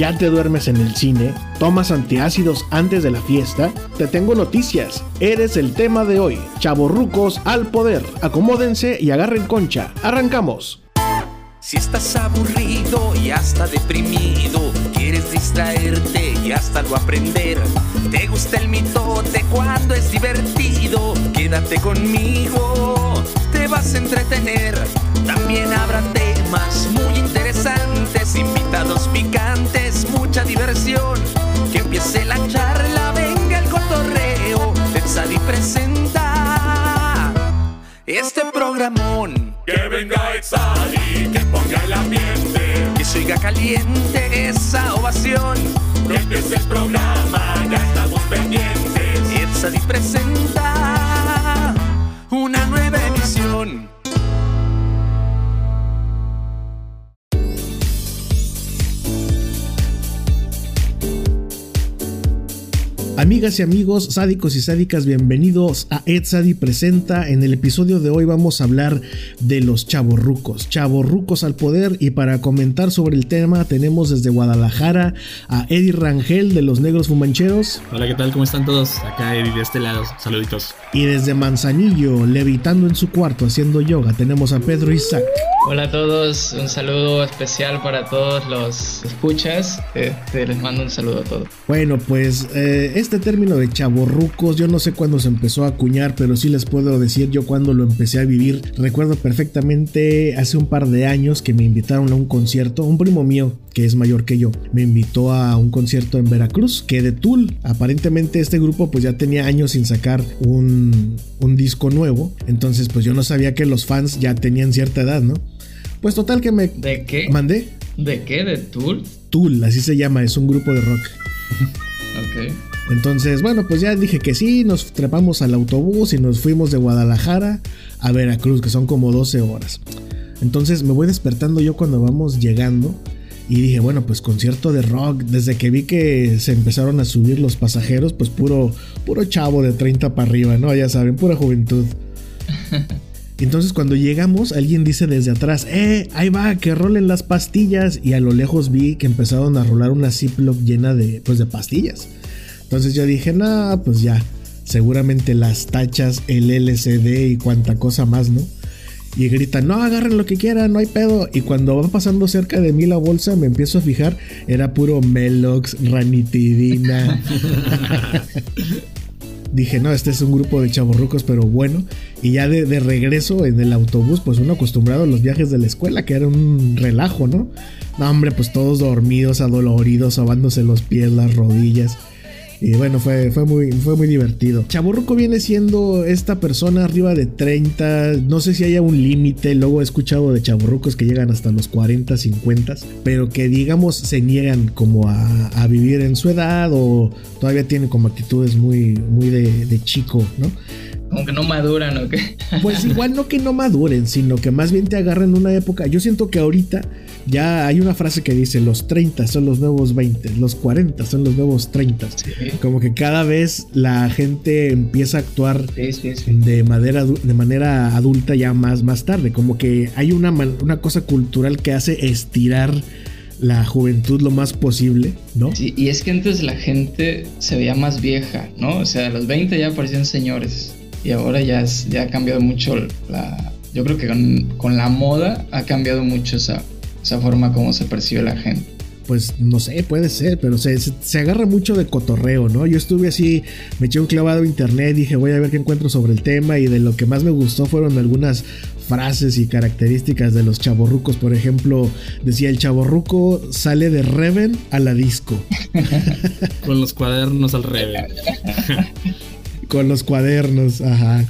¿Ya te duermes en el cine? ¿Tomas antiácidos antes de la fiesta? Te tengo noticias. Eres el tema de hoy. Chavorrucos al poder. Acomódense y agarren concha. Arrancamos. Si estás aburrido y hasta deprimido, quieres distraerte y hasta lo aprender. Te gusta el mitote cuando es divertido, quédate conmigo, te vas a entretener. También habrá temas muy interesantes, invitados picantes, mucha diversión. Que empiece la charla, venga el cotorreo, Tetzadi presenta este programón. Que venga Exali, que ponga el ambiente. Que se oiga caliente esa ovación. Que empiece el programa, ya estamos pendientes. Etzadi presenta Amigas y amigos, sádicos y sádicas, bienvenidos a Ed Sadi Presenta. En el episodio de hoy vamos a hablar de los chavorrucos, chavorrucos al poder. Y para comentar sobre el tema, tenemos desde Guadalajara a Eddie Rangel de los Negros Fumancheros. Hola, ¿qué tal? ¿Cómo están todos? Acá Eddie de este lado. Saluditos. Y desde Manzanillo, levitando en su cuarto haciendo yoga, tenemos a Pedro Isaac. Hola a todos, un saludo especial para todos los escuchas. Este, les mando un saludo a todos. Bueno, pues eh, este término de chavorrucos, yo no sé cuándo se empezó a acuñar, pero sí les puedo decir yo cuando lo empecé a vivir. Recuerdo perfectamente hace un par de años que me invitaron a un concierto, un primo mío que es mayor que yo, me invitó a un concierto en Veracruz, que de Tool. Aparentemente este grupo pues ya tenía años sin sacar un, un disco nuevo, entonces pues yo no sabía que los fans ya tenían cierta edad, ¿no? Pues total que me... ¿De qué? ¿Mandé? ¿De qué? ¿De Tool? Tool, así se llama, es un grupo de rock. Ok. Entonces, bueno, pues ya dije que sí, nos trepamos al autobús y nos fuimos de Guadalajara a Veracruz, que son como 12 horas. Entonces me voy despertando yo cuando vamos llegando y dije, bueno, pues concierto de rock. Desde que vi que se empezaron a subir los pasajeros, pues puro, puro chavo de 30 para arriba, ¿no? Ya saben, pura juventud. Entonces cuando llegamos, alguien dice desde atrás, eh, ahí va, que rolen las pastillas. Y a lo lejos vi que empezaron a rolar una Ziploc llena de, pues, de pastillas. Entonces yo dije, no, pues ya, seguramente las tachas, el LCD y cuanta cosa más, ¿no? Y gritan, no, agarren lo que quieran, no hay pedo. Y cuando va pasando cerca de mí la bolsa, me empiezo a fijar, era puro Melox, ranitidina. Dije, no, este es un grupo de chavorrucos, pero bueno. Y ya de, regreso en el autobús, pues uno acostumbrado a los viajes de la escuela, que era un relajo, ¿no? No, hombre, pues todos dormidos, adoloridos, sobándose los pies, las rodillas. Y bueno, fue, fue, muy, fue muy divertido. Chaburruco viene siendo esta persona arriba de 30. No sé si haya un límite. Luego he escuchado de chaburrucos que llegan hasta los 40, 50. Pero que digamos se niegan como a, a vivir en su edad. O todavía tienen como actitudes muy, muy de, de chico, ¿no? Como que no maduran o qué. Pues igual no que no maduren, sino que más bien te agarren una época. Yo siento que ahorita ya hay una frase que dice: los 30 son los nuevos 20, los 40 son los nuevos 30. Sí. Como que cada vez la gente empieza a actuar Sí, sí, sí. de manera, de manera adulta ya más, más tarde. Como que hay una, una cosa cultural que hace estirar la juventud lo más posible, ¿no? Sí, y es que antes la gente se veía más vieja, ¿no? O sea, a los 20 ya parecían señores. Y ahora ya, es- ya ha cambiado mucho la... Yo creo que con, con la moda ha cambiado mucho esa, esa forma como se percibe la gente. Pues no sé, puede ser, pero se, se- se agarra mucho de cotorreo, ¿no? Yo estuve así, me eché un clavado a internet, dije voy a ver qué encuentro sobre el tema y de lo que más me gustó fueron algunas frases y características de los chavorrucos. Por ejemplo, decía el chavorruco sale de Reven a la disco. Con los cuadernos al revés. Con los cuadernos, ajá.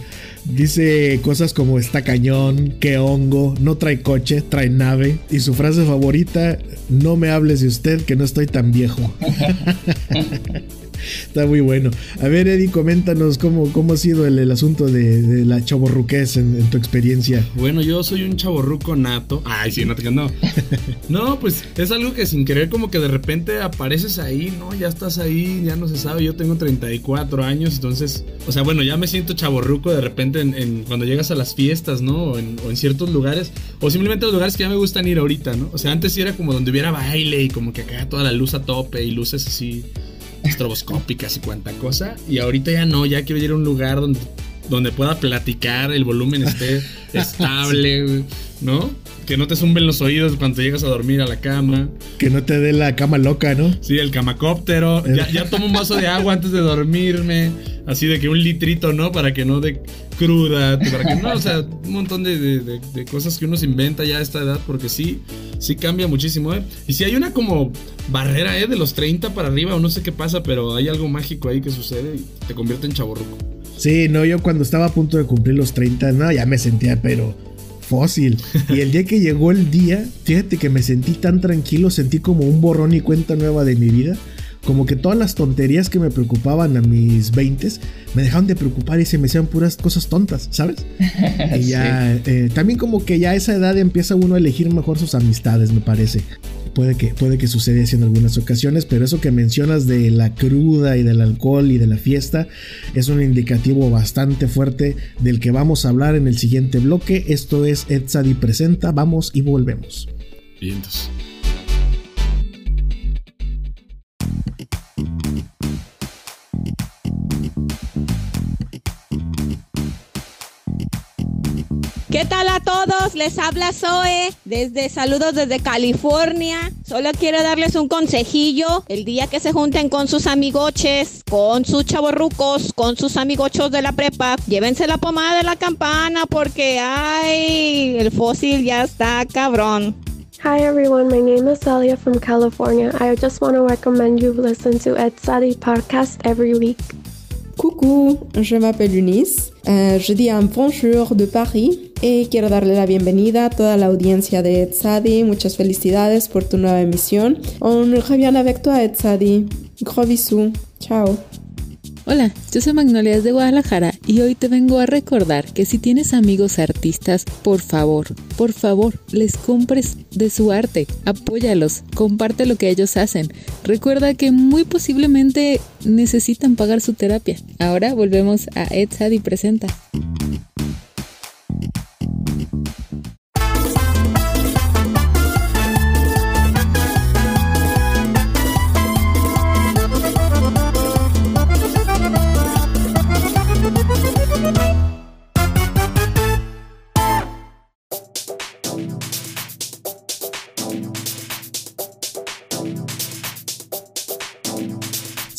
Dice cosas como está cañón, qué hongo, no trae coche, trae nave. Y su frase favorita, no me hables de usted que no estoy tan viejo. Está muy bueno. A ver, Eddie, coméntanos cómo, cómo ha sido el, asunto de, la chaborruquez en, en, tu experiencia. Bueno, yo soy un chaborruco nato. Ay, sí, no te no. No, pues es algo que sin querer como que de repente apareces ahí, ¿no? Ya estás ahí, ya no se sabe. Yo tengo 34 años, entonces, o sea, bueno, ya me siento chaborruco de repente en, cuando llegas a las fiestas, ¿no? O en, o en ciertos lugares, o simplemente los lugares que ya me gustan ir ahorita, ¿no? O sea, antes sí era como donde hubiera baile y como que acá toda la luz a tope y luces así estroboscópicas y cuanta cosa. Y ahorita ya no, ya quiero ir a un lugar donde, donde pueda platicar, el volumen esté estable, ¿no? Que no te zumben los oídos cuando llegas a dormir a la cama. Que no te dé la cama loca, ¿no? Sí, el camacóptero. Ya, ya tomo un vaso de agua antes de dormirme. Así de que un litrito, ¿no? Para que no de cruda, para que no, o sea, un montón de, cosas que uno se inventa ya a esta edad, porque sí, sí cambia muchísimo, ¿eh? Y si hay una como barrera, ¿eh? De los 30 para arriba, o no sé qué pasa, pero hay algo mágico ahí que sucede y te convierte en chaborruco. Sí, no, yo cuando estaba a punto de cumplir los 30, no, ya me sentía, pero fósil. Y el día que llegó el día, fíjate que me sentí tan tranquilo, sentí como un borrón y cuenta nueva de mi vida como que todas las tonterías que me preocupaban a mis 20 me dejaron de preocupar y se me hacían puras cosas tontas, ¿sabes? y ya, eh, también como que ya a esa edad empieza uno a elegir mejor sus amistades, me parece. Puede que, puede que suceda así en algunas ocasiones, pero eso que mencionas de la cruda y del alcohol y de la fiesta es un indicativo bastante fuerte del que vamos a hablar en el siguiente bloque. Esto es Etsadi Presenta, vamos y volvemos. Vientos. ¿Qué tal a todos? Les habla Zoe desde saludos desde California. Solo quiero darles un consejillo. El día que se junten con sus amigoches, con sus chavorrucos, con sus amigochos de la prepa, llévense la pomada de la campana porque ay, el fósil ya está cabrón. Hi everyone, my name is Celia from California. I just want to recommend you listen to Ed Sadi podcast every week. Coucou, je m'appelle Eunice. Euh, je dis un bonjour de Paris y quiero darle la bienvenida a toda la audiencia de Etsadi. Muchas felicidades por tu nueva emisión. On revient avec toi, Etsadi. Gros bisous. Ciao. Hola, yo soy Magnolias de Guadalajara y hoy te vengo a recordar que si tienes amigos artistas, por favor, por favor, les compres de su arte, apóyalos, comparte lo que ellos hacen. Recuerda que muy posiblemente necesitan pagar su terapia. Ahora volvemos a Ed y Presenta.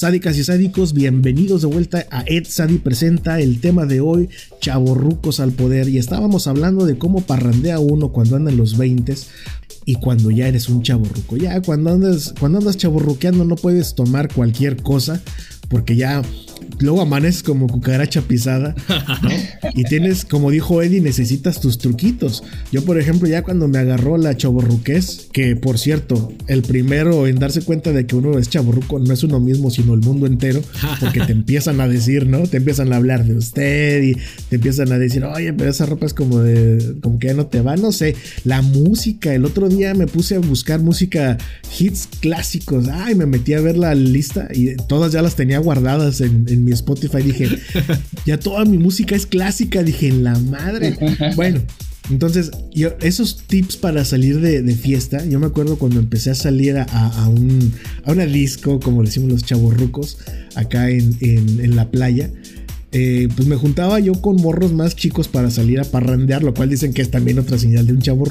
Sádicas y sádicos, bienvenidos de vuelta a Ed Sadi Presenta. El tema de hoy, chaborrucos al poder. Y estábamos hablando de cómo parrandea uno cuando anda en los 20 y cuando ya eres un chaborruco. Ya cuando andas, cuando andas chaborruqueando no puedes tomar cualquier cosa porque ya luego amaneces como cucaracha pisada, ¿no? Y tienes, como dijo Eddie, necesitas tus truquitos. Yo, por ejemplo, ya cuando me agarró la chaborruquez, que por cierto, el primero en darse cuenta de que uno es chaborruco no es uno mismo, sino el mundo entero, porque te empiezan a decir, ¿no? Te empiezan a hablar de usted y te empiezan a decir, oye, pero esa ropa es como de, como que ya no te va, no sé. La música, el otro día me puse a buscar música, hits clásicos, ay, me metí a ver la lista y todas ya las tenía guardadas en, en mi Spotify. Dije, ya toda mi música es clásica. Dije, en la madre. Bueno, entonces, yo, esos tips para salir de, fiesta, yo me acuerdo cuando empecé a salir a, un, a una disco, como decimos los chavorrucos, acá en, en, la playa. Eh, pues me juntaba yo con morros más chicos para salir a parrandear, lo cual dicen que es también otra señal de un chavo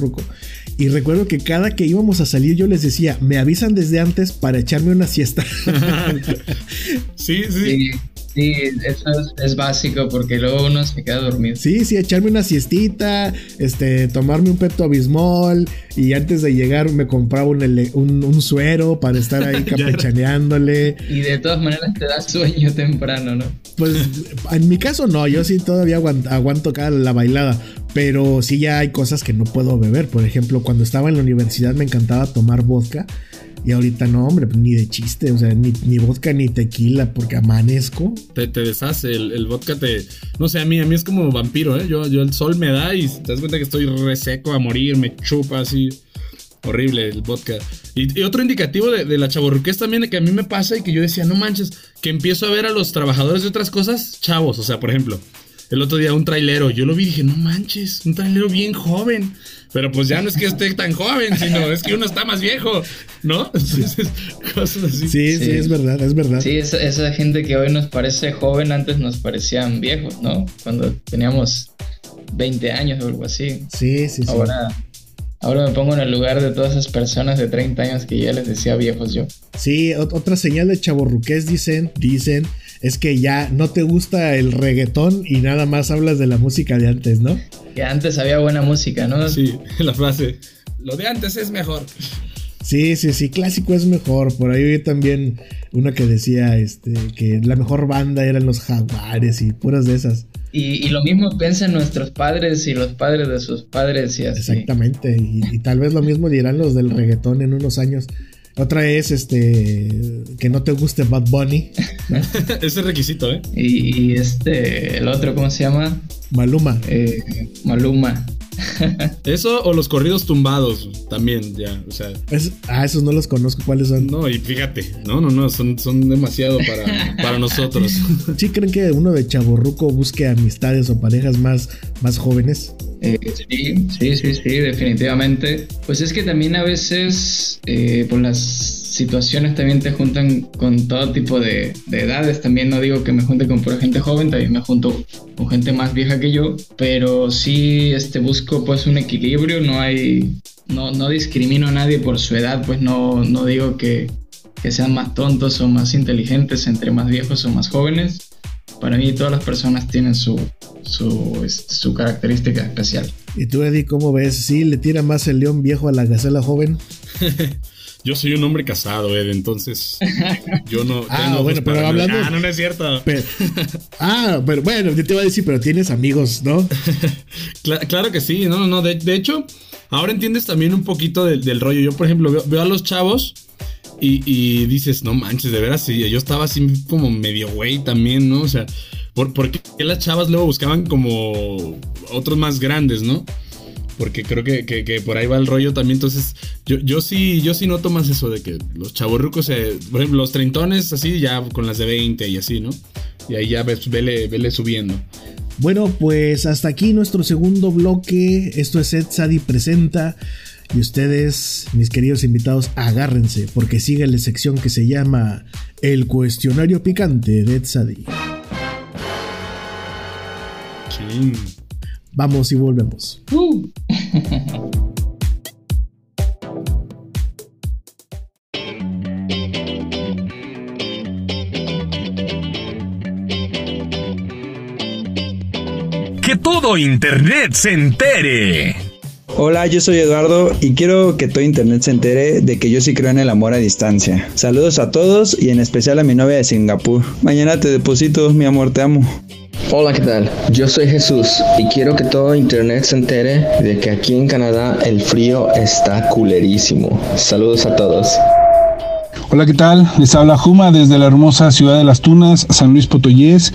Y recuerdo que cada que íbamos a salir yo les decía, me avisan desde antes para echarme una siesta. sí, sí. Sí, eso es, básico porque luego uno se queda dormido. Sí, sí, echarme una siestita, este, tomarme un pepto abismol y antes de llegar me compraba un, un, suero para estar ahí campechaneándole. y de todas maneras te da sueño temprano, ¿no? Pues en mi caso no, yo sí todavía aguanto, aguanto cada la bailada, pero sí ya hay cosas que no puedo beber. Por ejemplo, cuando estaba en la universidad me encantaba tomar vodka Y ahorita no, hombre, pues, ni de chiste, o sea, ni, ni vodka ni tequila, porque amanezco. Te, te deshace, el, el vodka te... No sé, a mí, a mí es como vampiro, ¿eh? Yo, yo el sol me da y te das cuenta que estoy reseco a morir, me chupa así. Horrible el vodka. Y, y otro indicativo de, de la chaborruqués también que a mí me pasa y que yo decía, no manches, que empiezo a ver a los trabajadores de otras cosas chavos. O sea, por ejemplo, el otro día un trailero, yo lo vi y dije, no manches, un trailero bien joven. Pero pues ya no es que esté tan joven, sino es que uno está más viejo, ¿no? Entonces, cosas así. Sí, sí, Sí. es verdad, es verdad. Sí, esa, esa gente que hoy nos parece joven, antes nos parecían viejos, ¿no? Cuando teníamos 20 años o algo así. Sí, sí, sí. Ahora, ahora me pongo en el lugar de todas esas personas de 30 años que ya les decía viejos yo. Sí, ot- otra señal de chaborruqués dicen, dicen, es que ya no te gusta el reggaetón y nada más hablas de la música de antes, ¿no? Que antes había buena música, ¿no? Sí, la frase. Lo de antes es mejor. Sí, sí, sí, clásico es mejor. Por ahí vi también una que decía este, que la mejor banda eran los jaguares y puras de esas. Y, y lo mismo piensan nuestros padres y los padres de sus padres y así. Exactamente. Y, y tal vez lo mismo dirán los del reggaetón en unos años. Otra es este que no te guste Bad Bunny, Ese requisito, ¿eh? Y, y este, el otro, ¿cómo se llama? Maluma. Eh, Maluma. Eso o los corridos tumbados también, ya. O sea, Es- ah, esos no los conozco, ¿cuáles son? no, y fíjate, no, no, no, son, son demasiado para, para nosotros. ¿Sí creen que uno de chaborruco busque amistades o parejas más, más jóvenes? Eh, sí, sí, sí, sí, definitivamente. Pues es que también a veces, eh, por las situaciones también te juntan con todo tipo de, de edades. También no digo que me junte con pura gente joven, también me junto con gente más vieja que yo. Pero sí, este, busco pues un equilibrio. No hay, no, no discrimino a nadie por su edad. Pues no, no digo que sean más tontos o más inteligentes entre más viejos o más jóvenes. Para mí todas las personas tienen su, su, su característica especial. ¿Y tú, Eddie, cómo ves? ¿Sí le tira más el león viejo a la gacela joven? Yo soy un hombre casado, Ed, entonces yo no Ah, tengo bueno, pero hablando- Ah, no, no es cierto. Pero- ah, pero bueno, yo te iba a decir, pero tienes amigos, ¿no? Cla- claro que sí, no, no, no. De, de hecho, ahora entiendes también un poquito del, del rollo. Yo, por ejemplo, veo, veo a los chavos y, dices, no manches, de veras, sí, yo estaba así como medio güey también, ¿no? O sea, ¿por, por qué las chavas luego buscaban como otros más grandes, ¿no? Porque creo que, que- por ahí va el rollo también. Entonces, yo, yo sí, yo sí noto más eso de que los chavorrucos, ejemplo, los treintones, así ya con las de 20 y así, ¿no? Y ahí ya ves, vele, vele subiendo. Bueno, pues hasta aquí nuestro segundo bloque. Esto es Ed Sadi Presenta. Y ustedes, mis queridos invitados, agárrense, porque sigue la sección que se llama El cuestionario picante de Ed Sadi. Chin. Vamos y volvemos. Uh. Que todo Internet se entere. Hola, yo soy Eduardo y quiero que todo internet se entere de que yo sí creo en el amor a distancia. Saludos a todos y en especial a mi novia de Singapur. Mañana te deposito, mi amor, te amo. Hola, ¿qué tal? Yo soy Jesús y quiero que todo internet se entere de que aquí en Canadá el frío está culerísimo. Saludos a todos. Hola, ¿qué tal? Les habla Juma desde la hermosa ciudad de Las Tunas, San Luis Potoyés,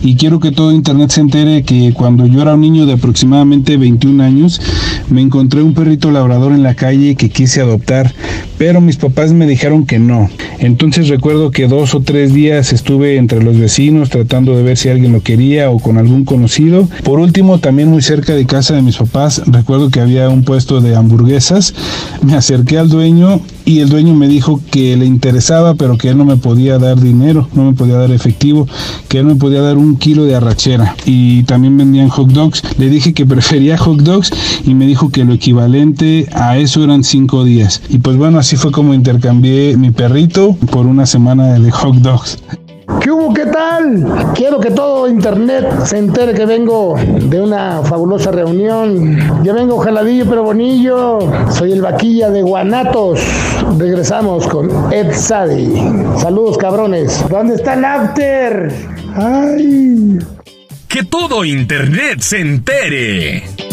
y quiero que todo internet se entere que cuando yo era un niño de aproximadamente 21 años, me encontré un perrito labrador en la calle que quise adoptar, pero mis papás me dijeron que no. Entonces recuerdo que dos o tres días estuve entre los vecinos tratando de ver si alguien lo quería o con algún conocido. Por último, también muy cerca de casa de mis papás, recuerdo que había un puesto de hamburguesas. Me acerqué al dueño y el dueño me dijo que le interesaba, pero que él no me podía dar dinero, no me podía dar efectivo, que él me podía dar un kilo de arrachera. Y también vendían hot dogs. Le dije que prefería hot dogs y me dijo que lo equivalente a eso eran cinco días. Y pues bueno, así fue como intercambié mi perrito por una semana de hot dogs. ¿Qué hubo? ¿Qué tal? Quiero que todo internet se entere que vengo de una fabulosa reunión. Yo vengo jaladillo pero bonillo. Soy el vaquilla de Guanatos. Regresamos con Ed Sadi. Saludos cabrones. ¿Dónde está el? Ay. Que todo Internet se entere.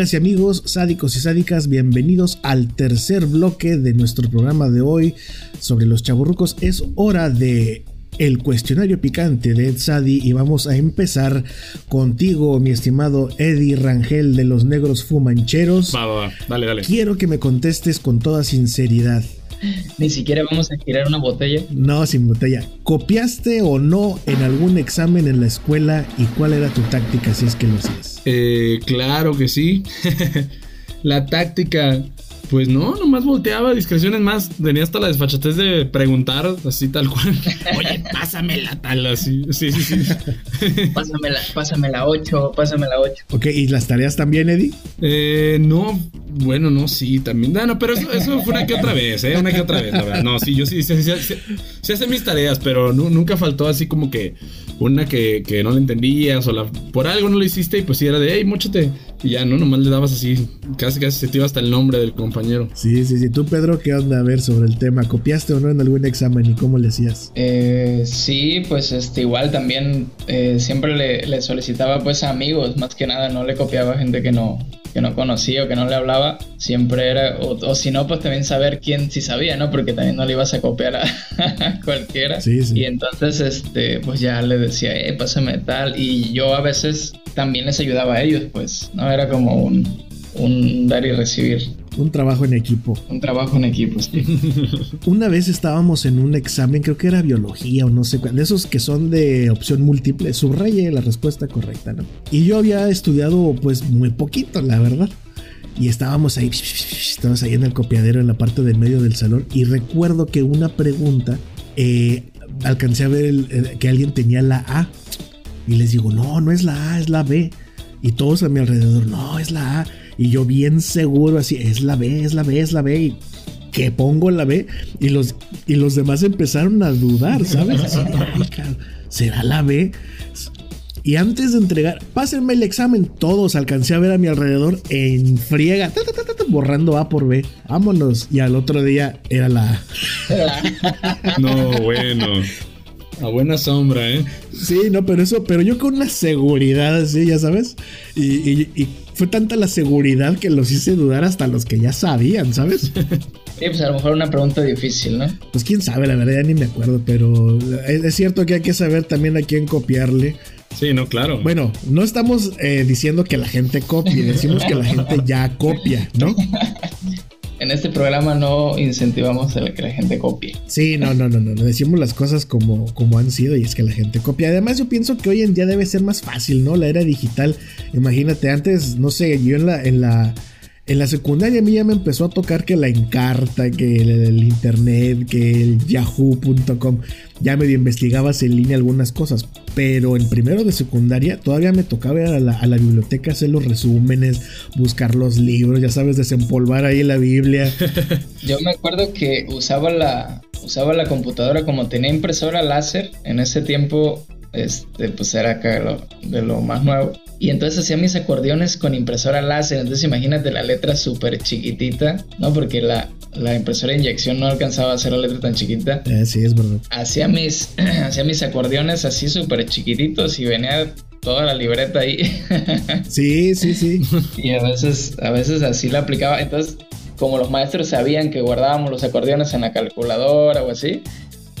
Amigas y amigos, sádicos y sádicas, bienvenidos al tercer bloque de nuestro programa de hoy sobre los chaburrucos. Es hora de el cuestionario picante de Ed Sadi y vamos a empezar contigo, mi estimado Eddie Rangel de los Negros Fumancheros. Va, va, va. Dale, dale. Quiero que me contestes con toda sinceridad. Ni siquiera vamos a girar una botella. No, sin botella. ¿Copiaste o no en algún examen en la escuela y cuál era tu táctica si es que lo hacías? Eh, claro que sí. la táctica. Pues no, nomás volteaba, discreciones más. Tenía hasta la desfachatez de preguntar, así tal cual. Oye, pásamela tal, así. Sí, sí, sí. Pásamela, pásamela 8, pásamela 8. Ok, ¿y las tareas también, Eddie? Eh, no, bueno, no, sí, también. No, no, pero eso, eso fue una que otra vez, ¿eh? Una que otra vez, la verdad. No, sí, yo sí, sí, sí, sí, sí hacen mis tareas, pero nu- nunca faltó así como que una que, que no la entendías o la, por algo no lo hiciste y pues sí era de, hey, mochate. Y ya, ¿no? Nomás le dabas así, casi casi se te iba hasta el nombre del compañero. Sí, sí, sí. Tú, Pedro, ¿qué onda? A ver, sobre el tema. ¿Copiaste o no en algún examen y cómo le hacías? Eh, sí, pues este igual también eh, siempre le, le solicitaba pues a amigos, más que nada no le copiaba a gente que no que no conocía o que no le hablaba, siempre era, o, o si no, pues también saber quién sí sabía, ¿no? Porque también no le ibas a copiar a, a cualquiera. Sí, sí. Y entonces, este, pues ya le decía, eh, pásame tal. Y yo a veces también les ayudaba a ellos, pues, ¿no? Era como un, un dar y recibir, Un trabajo en equipo. un trabajo en equipo. sí. Una vez estábamos en un examen, creo que era biología o no sé cuál, de esos que son de opción múltiple, subraye la respuesta correcta, ¿no? Y yo había estudiado pues muy poquito, la verdad. Y estábamos ahí, estábamos ahí en el copiadero en la parte del medio del salón y recuerdo que una pregunta eh, alcancé a ver el- el- que alguien tenía la A y les digo, no, no es la A, es la B. Y todos a mi alrededor, no, es la A. Y yo bien seguro así, es la B, es la B, es la B. Y que pongo la B y los, y los demás empezaron a dudar, ¿sabes? Así, "Ay, cabrón, ¿Será la B? Y antes de entregar, pásenme el examen, todos alcancé a ver a mi alrededor en friega, ta, ta, ta, ta, ta, borrando A por B. Vámonos. Y al otro día era la A. No, bueno. A buena sombra, ¿eh? Sí, no, pero eso, pero yo con una seguridad así, ya sabes. Y, y- y fue tanta la seguridad que los hice dudar hasta los que ya sabían, ¿sabes? Sí, pues a lo mejor una pregunta difícil, ¿no? Pues quién sabe, la verdad ya ni me acuerdo, pero es, cierto que hay que saber también a quién copiarle. Sí, no, claro. Bueno, no estamos eh, diciendo que la gente copie, decimos que la gente ya copia, ¿no? En este programa no incentivamos a que la gente copie. Sí, no, no, no, no, decimos las cosas como, como han sido y es que la gente copia. Además, yo pienso que hoy en día debe ser más fácil, ¿no? La era digital. Imagínate, antes, no sé, yo en la, en la, en la secundaria a mí ya me empezó a tocar que la encarta, que el, internet, que el yahoo.com. Ya medio investigabas en línea algunas cosas. Pero en primero de secundaria todavía me tocaba ir a la, a la biblioteca, hacer los resúmenes, buscar los libros, ya sabes, desempolvar ahí la Biblia. Yo me acuerdo que usaba la, usaba la computadora como tenía impresora láser. En ese tiempo, este, pues era acá lo- de lo más nuevo. Y entonces hacía mis acordeones con impresora láser. Entonces imagínate la letra súper chiquitita, ¿no? Porque la, la impresora de inyección no alcanzaba a hacer la letra tan chiquita. Eh, sí, es verdad. Hacía mis, hacía mis acordeones así súper chiquititos y venía toda la libreta ahí. Sí, sí, sí. Y a veces, a veces así la aplicaba. Entonces, como los maestros sabían que guardábamos los acordeones en la calculadora o así,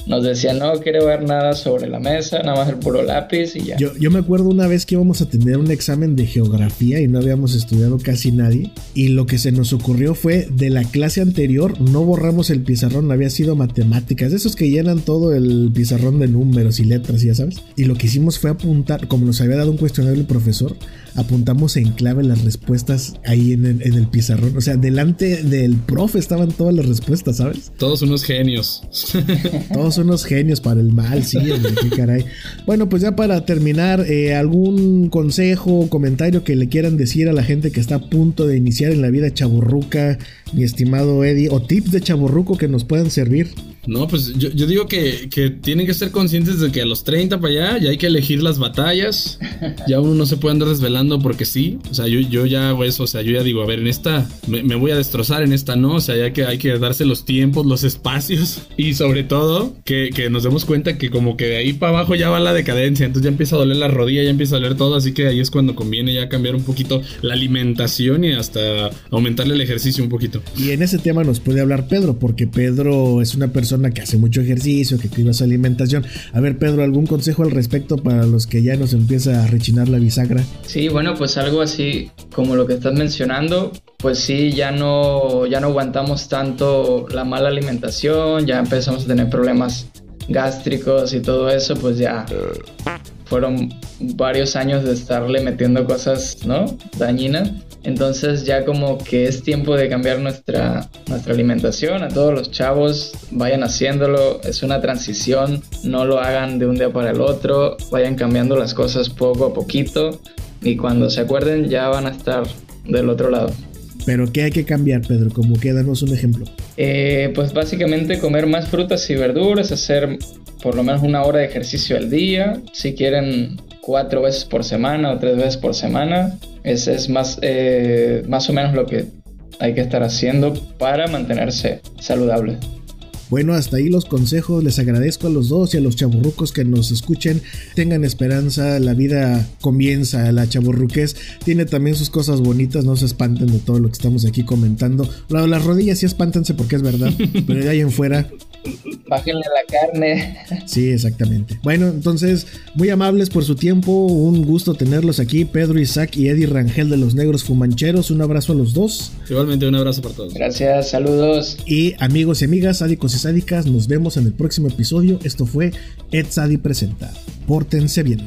nos decían, no quiero ver nada sobre la mesa, nada más el puro lápiz y ya. Yo, yo me acuerdo una vez que íbamos a tener un examen de geografía y no habíamos estudiado casi nadie. Y lo que se nos ocurrió fue de la clase anterior, no borramos el pizarrón, había sido matemáticas, de esos que llenan todo el pizarrón de números y letras, ya sabes. Y lo que hicimos fue apuntar, como nos había dado un cuestionario el profesor, apuntamos en clave las respuestas ahí en el, en el pizarrón. O sea, delante del profe estaban todas las respuestas, ¿sabes? Todos unos genios. Todos unos genios para el mal, sí, hombre, qué caray. Bueno, pues ya para terminar, eh, algún consejo o comentario que le quieran decir a la gente que está a punto de iniciar en la vida chaburruca, mi estimado Eddie, o tips de chaburruco que nos puedan servir. No, pues yo, yo digo que, que, tienen que ser conscientes de que a los 30 para allá ya hay que elegir las batallas. Ya uno no se puede andar desvelando porque sí. O sea, yo, yo ya eso. O sea, yo ya digo, a ver, en esta me, me, voy a destrozar, en esta no. O sea, ya que hay que darse los tiempos, los espacios. Y sobre todo, que, que nos demos cuenta que como que de ahí para abajo ya va la decadencia. Entonces ya empieza a doler la rodilla, ya empieza a doler todo. Así que ahí es cuando conviene ya cambiar un poquito la alimentación y hasta aumentarle el ejercicio un poquito. Y en ese tema nos puede hablar Pedro, porque Pedro es una persona que hace mucho ejercicio, que cuida su alimentación. A ver, Pedro, ¿algún consejo al respecto para los que ya nos empieza a rechinar la bisagra? Sí, bueno, pues algo así como lo que estás mencionando, pues sí, ya no, ya no aguantamos tanto la mala alimentación, ya empezamos a tener problemas gástricos y todo eso, pues ya fueron varios años de estarle metiendo cosas, ¿no? Dañinas. Entonces ya como que es tiempo de cambiar nuestra, nuestra alimentación. A todos los chavos vayan haciéndolo. Es una transición. No lo hagan de un día para el otro. Vayan cambiando las cosas poco a poquito. Y cuando se acuerden ya van a estar del otro lado. Pero ¿qué hay que cambiar, Pedro? Como que danos un ejemplo. Eh, pues básicamente comer más frutas y verduras, hacer por lo menos una hora de ejercicio al día. Si quieren cuatro veces por semana o tres veces por semana. Ese es más, eh, más o menos lo que hay que estar haciendo para mantenerse saludable. Bueno, hasta ahí los consejos. Les agradezco a los dos y a los chaburrucos que nos escuchen. Tengan esperanza, la vida comienza, la chaburruquez tiene también sus cosas bonitas. No se espanten de todo lo que estamos aquí comentando. Las rodillas sí espántense porque es verdad, pero de ahí en fuera Bájenle la carne. Sí, exactamente. Bueno, entonces, muy amables por su tiempo. Un gusto tenerlos aquí. Pedro Isaac y Eddie Rangel de los Negros Fumancheros. Un abrazo a los dos. Igualmente, un abrazo para todos. Gracias, saludos. Y amigos y amigas, sádicos y sádicas, nos vemos en el próximo episodio. Esto fue Ed Sadi Presenta. Pórtense bien.